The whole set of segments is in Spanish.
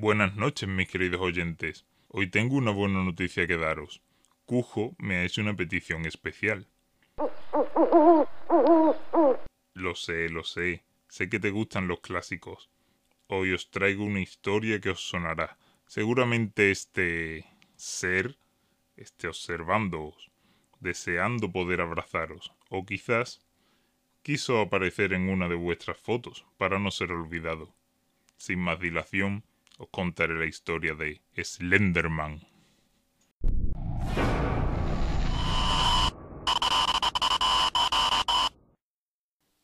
Buenas noches, mis queridos oyentes. Hoy tengo una buena noticia que daros. Cujo me ha hecho una petición especial. Lo sé, lo sé. Sé que te gustan los clásicos. Hoy os traigo una historia que os sonará. Seguramente este ser esté observándoos, deseando poder abrazaros, o quizás quiso aparecer en una de vuestras fotos para no ser olvidado. Sin más dilación, os contaré la historia de Slenderman.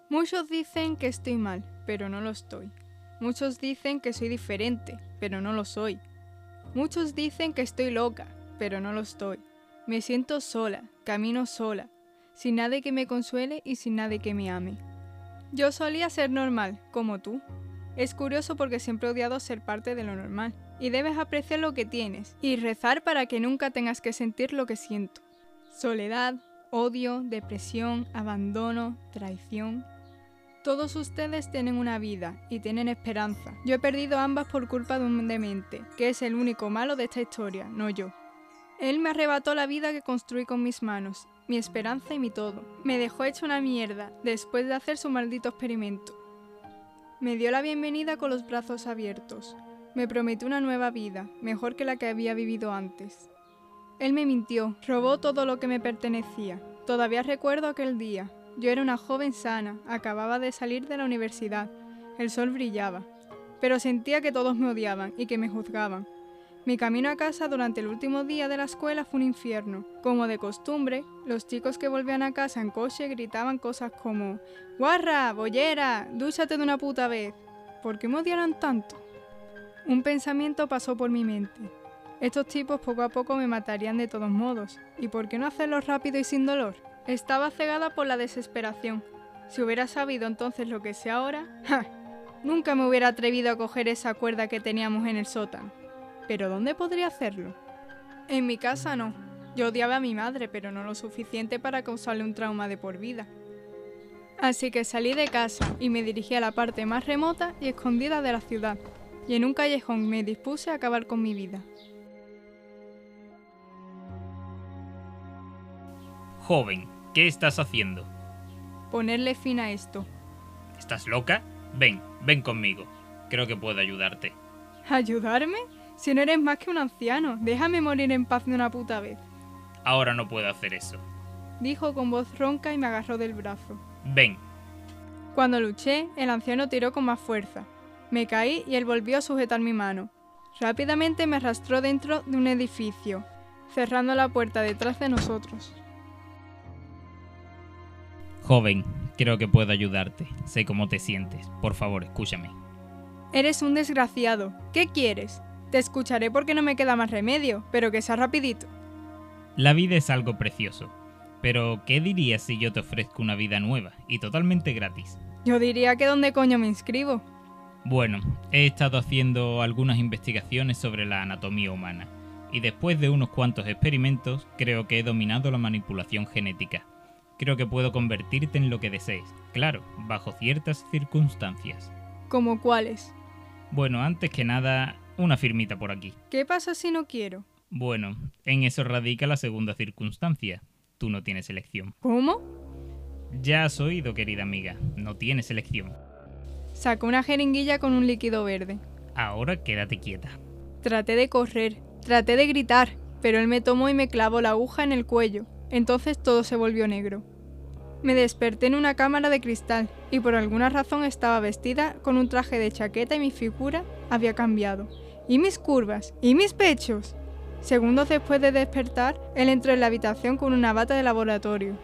Muchos dicen que estoy mal, pero no lo estoy. Muchos dicen que soy diferente, pero no lo soy. Muchos dicen que estoy loca, pero no lo estoy. Me siento sola, camino sola, sin nadie que me consuele y sin nadie que me ame. Yo solía ser normal, como tú. Es curioso porque siempre he odiado ser parte de lo normal, y debes apreciar lo que tienes, y rezar para que nunca tengas que sentir lo que siento. Soledad, odio, depresión, abandono, traición. Todos ustedes tienen una vida y tienen esperanza. Yo he perdido ambas por culpa de un demente, que es el único malo de esta historia, no yo. Él me arrebató la vida que construí con mis manos, mi esperanza y mi todo. Me dejó hecha una mierda después de hacer su maldito experimento. Me dio la bienvenida con los brazos abiertos. Me prometió una nueva vida, mejor que la que había vivido antes. Él me mintió, robó todo lo que me pertenecía. Todavía recuerdo aquel día. Yo era una joven sana, acababa de salir de la universidad. El sol brillaba, pero sentía que todos me odiaban y que me juzgaban. Mi camino a casa durante el último día de la escuela fue un infierno. Como de costumbre, los chicos que volvían a casa en coche gritaban cosas como ¡Guarra! ¡Bollera! ¡Dúchate de una puta vez! ¿Por qué me odiaron tanto? Un pensamiento pasó por mi mente. Estos tipos poco a poco me matarían de todos modos. ¿Y por qué no hacerlo rápido y sin dolor? Estaba cegada por la desesperación. Si hubiera sabido entonces lo que sé ahora, ¡ja! Nunca me hubiera atrevido a coger esa cuerda que teníamos en el sótano. ¿Pero dónde podría hacerlo? En mi casa no. Yo odiaba a mi madre, pero no lo suficiente para causarle un trauma de por vida. Así que salí de casa y me dirigí a la parte más remota y escondida de la ciudad, y en un callejón me dispuse a acabar con mi vida. Joven, ¿qué estás haciendo? Ponerle fin a esto. ¿Estás loca? Ven, ven conmigo. Creo que puedo ayudarte. ¿Ayudarme? Si no eres más que un anciano, déjame morir en paz de una puta vez. Ahora no puedo hacer eso. Dijo con voz ronca y me agarró del brazo. Ven. Cuando luché, el anciano tiró con más fuerza. Me caí y él volvió a sujetar mi mano. Rápidamente me arrastró dentro de un edificio, cerrando la puerta detrás de nosotros. Joven, creo que puedo ayudarte. Sé cómo te sientes. Por favor, escúchame. Eres un desgraciado. ¿Qué quieres? Te escucharé porque no me queda más remedio, pero que sea rapidito. La vida es algo precioso. Pero, ¿qué dirías si yo te ofrezco una vida nueva y totalmente gratis? Yo diría que dónde coño me inscribo. Bueno, he estado haciendo algunas investigaciones sobre la anatomía humana, y después de unos cuantos experimentos, creo que he dominado la manipulación genética. Creo que puedo convertirte en lo que desees, claro, bajo ciertas circunstancias. ¿Como cuáles? Bueno, antes que nada, una firmita por aquí. ¿Qué pasa si no quiero? Bueno, en eso radica la segunda circunstancia. Tú no tienes elección. ¿Cómo? Ya has oído, querida amiga, no tienes elección. Sacó una jeringuilla con un líquido verde. Ahora quédate quieta. Traté de correr, traté de gritar, pero él me tomó y me clavó la aguja en el cuello. Entonces todo se volvió negro. Me desperté en una cámara de cristal y por alguna razón estaba vestida con un traje de chaqueta y mi figura había cambiado. ¿Y mis curvas? ¿Y mis pechos? Segundos después de despertar, él entró en la habitación con una bata de laboratorio.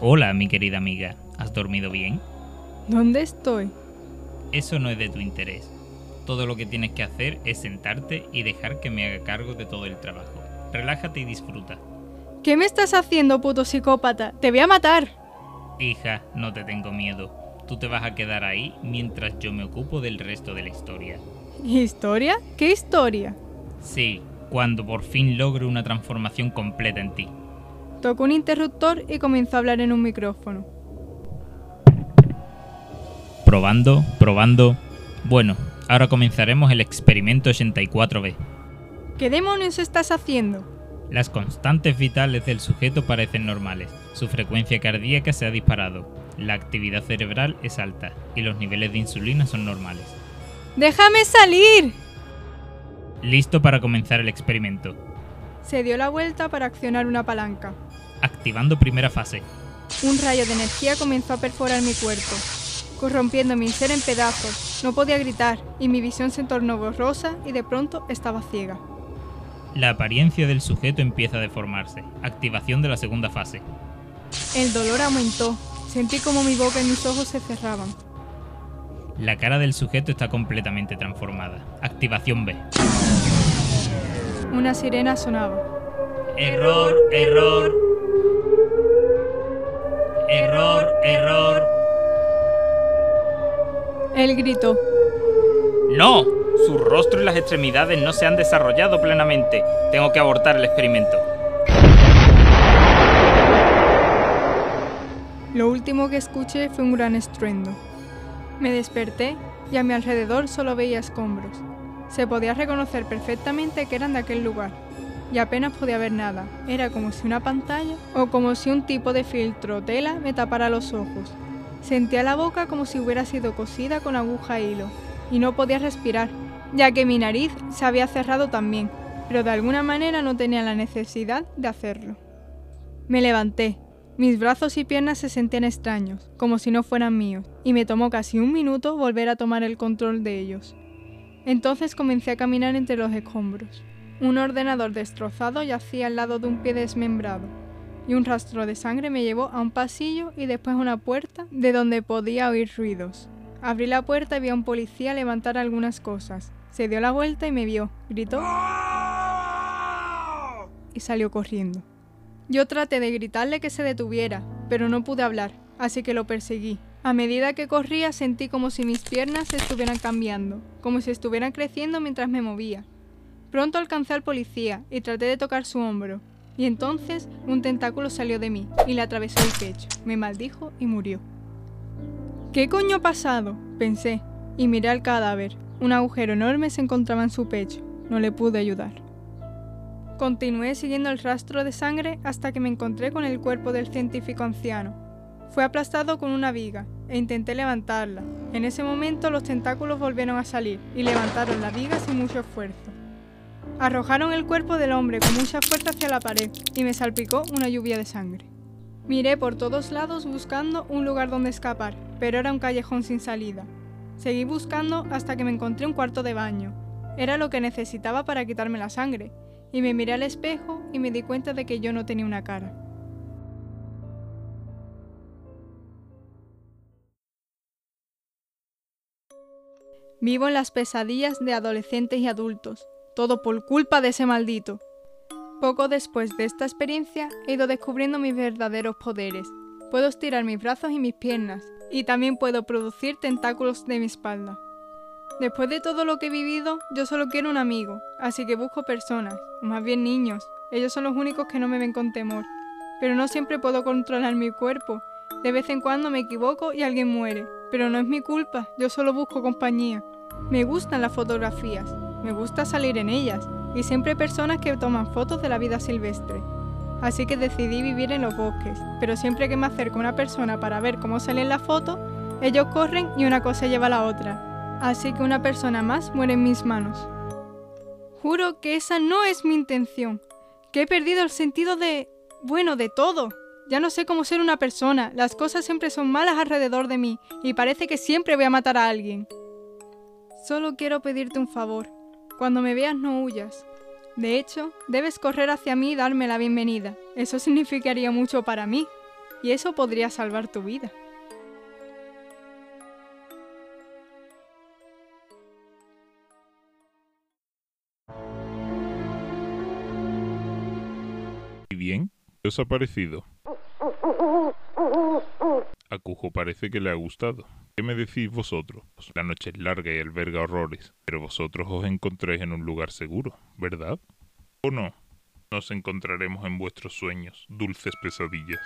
Hola, mi querida amiga. ¿Has dormido bien? ¿Dónde estoy? Eso no es de tu interés. Todo lo que tienes que hacer es sentarte y dejar que me haga cargo de todo el trabajo. Relájate y disfruta. ¿Qué me estás haciendo, puto psicópata? ¡Te voy a matar! Hija, no te tengo miedo. Tú te vas a quedar ahí mientras yo me ocupo del resto de la historia. ¿Historia? ¿Qué historia? Sí, cuando por fin logre una transformación completa en ti. Tocó un interruptor y comenzó a hablar en un micrófono. Probando, probando. Bueno, Ahora comenzaremos el experimento 84B. ¿Qué demonios estás haciendo? Las constantes vitales del sujeto parecen normales. Su frecuencia cardíaca se ha disparado. La actividad cerebral es alta y los niveles de insulina son normales. ¡Déjame salir! Listo para comenzar el experimento. Se dio la vuelta para accionar una palanca. Activando primera fase. Un rayo de energía comenzó a perforar mi cuerpo, corrompiendo mi ser en pedazos. No podía gritar y mi visión se tornó borrosa y de pronto estaba ciega. La apariencia del sujeto empieza a deformarse. Activación de la segunda fase. El dolor aumentó. Sentí como mi boca y mis ojos se cerraban. La cara del sujeto está completamente transformada. Activación B. Una sirena sonaba. Error, error. Error, error. Él gritó. ¡No! Su rostro y las extremidades no se han desarrollado plenamente. Tengo que abortar el experimento. Lo último que escuché fue un gran estruendo. Me desperté y a mi alrededor solo veía escombros. Se podía reconocer perfectamente que eran de aquel lugar, y apenas podía ver nada. Era como si una pantalla o como si un tipo de filtro o tela me tapara los ojos. Sentía la boca como si hubiera sido cosida con aguja e hilo, y no podía respirar, ya que mi nariz se había cerrado también, pero de alguna manera no tenía la necesidad de hacerlo. Me levanté. Mis brazos y piernas se sentían extraños, como si no fueran míos, y me tomó casi un minuto volver a tomar el control de ellos. Entonces comencé a caminar entre los escombros. Un ordenador destrozado yacía al lado de un pie desmembrado, y un rastro de sangre me llevó a un pasillo y después a una puerta de donde podía oír ruidos. Abrí la puerta y vi a un policía levantar algunas cosas. Se dio la vuelta y me vio, gritó y salió corriendo. Yo traté de gritarle que se detuviera, pero no pude hablar, así que lo perseguí. A medida que corría sentí como si mis piernas estuvieran cambiando, como si estuvieran creciendo mientras me movía. Pronto alcancé al policía y traté de tocar su hombro, y entonces un tentáculo salió de mí y le atravesó el pecho, me maldijo y murió. ¿Qué coño ha pasado? pensé, y miré al cadáver. Un agujero enorme se encontraba en su pecho. No le pude ayudar. Continué siguiendo el rastro de sangre hasta que me encontré con el cuerpo del científico anciano. Fue aplastado con una viga e intenté levantarla. En ese momento los tentáculos volvieron a salir y levantaron la viga sin mucho esfuerzo. Arrojaron el cuerpo del hombre con mucha fuerza hacia la pared y me salpicó una lluvia de sangre. Miré por todos lados buscando un lugar donde escapar, pero era un callejón sin salida. Seguí buscando hasta que me encontré un cuarto de baño. Era lo que necesitaba para quitarme la sangre, y me miré al espejo y me di cuenta de que yo no tenía una cara. Vivo en las pesadillas de adolescentes y adultos, todo por culpa de ese maldito. Poco después de esta experiencia he ido descubriendo mis verdaderos poderes. Puedo estirar mis brazos y mis piernas, y también puedo producir tentáculos de mi espalda. Después de todo lo que he vivido, yo solo quiero un amigo, así que busco personas, más bien niños. Ellos son los únicos que no me ven con temor. Pero no siempre puedo controlar mi cuerpo. De vez en cuando me equivoco y alguien muere. Pero no es mi culpa, yo solo busco compañía. Me gustan las fotografías, me gusta salir en ellas, y siempre hay personas que toman fotos de la vida silvestre. Así que decidí vivir en los bosques, pero siempre que me acerco a una persona para ver cómo sale en la foto, ellos corren y una cosa lleva a la otra. Así que una persona más muere en mis manos. Juro que esa no es mi intención, que he perdido el sentido de... bueno, de todo. Ya no sé cómo ser una persona, las cosas siempre son malas alrededor de mí y parece que siempre voy a matar a alguien. Solo quiero pedirte un favor. Cuando me veas no huyas. De hecho, debes correr hacia mí y darme la bienvenida. Eso significaría mucho para mí. Y eso podría salvar tu vida. Bien? ¿Qué os ha parecido? A Cujo parece que le ha gustado. ¿Qué me decís vosotros? La noche es larga y alberga horrores, pero vosotros os encontráis en un lugar seguro, ¿verdad? ¿O no? Nos encontraremos en vuestros sueños, dulces pesadillas.